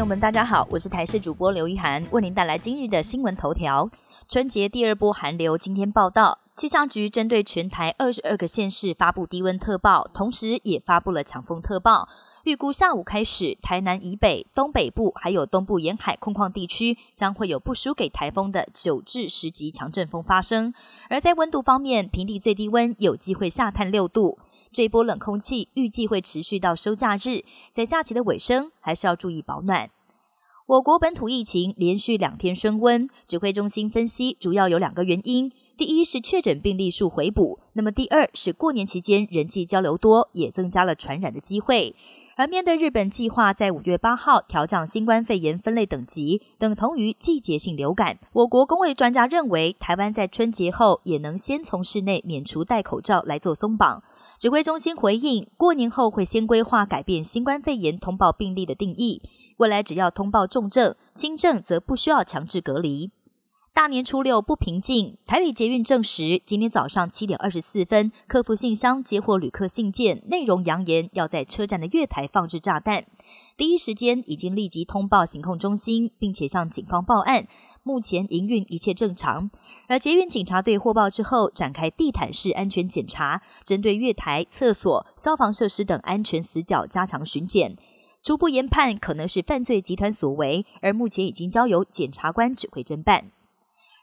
朋友们，大家好，我是台视主播刘一涵，为您带来今日的新闻头条。春节第二波寒流今天报道，气象局针对全台二十二个县市发布低温特报，同时也发布了强风特报。预估下午开始，台南以北、东北部还有东部沿海空旷地区将会有不输给台风的九至十级强阵风发生。而在温度方面，平地最低温有机会下探六度。这波冷空气预计会持续到收假日，在假期的尾声还是要注意保暖。我国本土疫情连续两天升温，指挥中心分析主要有两个原因：第一是确诊病例数回补，那么第二是过年期间人际交流多，也增加了传染的机会。而面对日本计划在五月八号调降新冠肺炎分类等级，等同于季节性流感，我国工卫专家认为，台湾在春节后也能先从室内免除戴口罩来做松绑。指挥中心回应，过年后会先规划改变新冠肺炎通报病例的定义，未来只要通报重症、轻症，则不需要强制隔离。大年初六不平静，台北捷运证实，今天早上七点二十四分，客服信箱接获旅客信件，内容扬言要在车站的月台放置炸弹，第一时间已经立即通报行控中心，并且向警方报案，目前营运一切正常。而捷运警察队获报之后，展开地毯式安全检查，针对月台、厕所、消防设施等安全死角加强巡检，初步研判可能是犯罪集团所为，而目前已经交由检察官指挥侦办。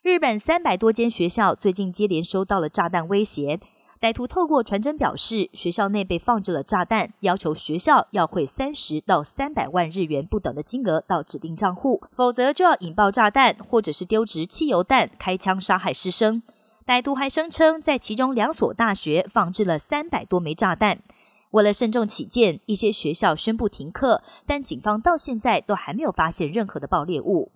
日本三百多间学校最近接连收到了炸弹威胁。歹徒透过传真表示，学校内被放置了炸弹，要求学校要汇三十到三百万日元不等的金额到指定账户，否则就要引爆炸弹，或者是丢掷汽油弹、开枪杀害师生。歹徒还声称，在其中两所大学放置了三百多枚炸弹。为了慎重起见，一些学校宣布停课，但警方到现在都还没有发现任何的爆裂物。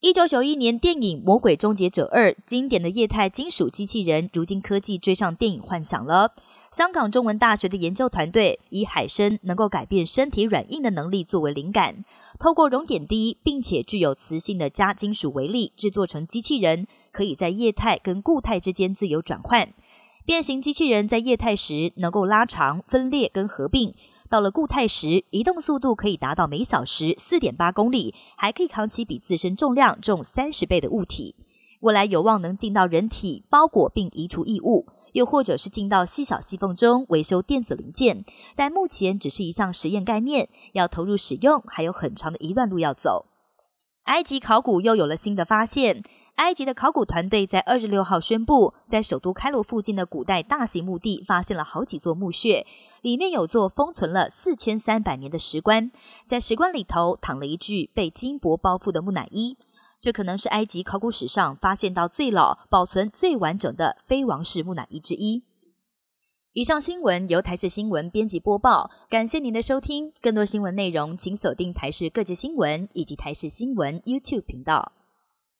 一九九一年电影《魔鬼终结者二》经典的液态金属机器人，如今科技追上电影幻想了。香港中文大学的研究团队以海参能够改变身体软硬的能力作为灵感，透过熔点低并且具有磁性的加金属为例制作成机器人，可以在液态跟固态之间自由转换。变形机器人在液态时能够拉长、分裂跟合并。到了固态时，移动速度可以达到每小时四点八公里，还可以扛起比自身重量重三十倍的物体。未来有望能进到人体包裹并移除异物，又或者是进到细小细缝中维修电子零件。但目前只是一项实验概念，要投入使用还有很长的一段路要走。埃及考古又有了新的发现，埃及的考古团队在二十六号宣布，在首都开罗附近的古代大型墓地发现了好几座墓穴。里面有座封存了四千三百年的石棺，在石棺里头躺了一具被金箔包覆的木乃伊，这可能是埃及考古史上发现到最老、保存最完整的非王室木乃伊之一。以上新闻由台视新闻编辑播报，感谢您的收听。更多新闻内容，请锁定台视各界新闻以及台视新闻 YouTube 频道。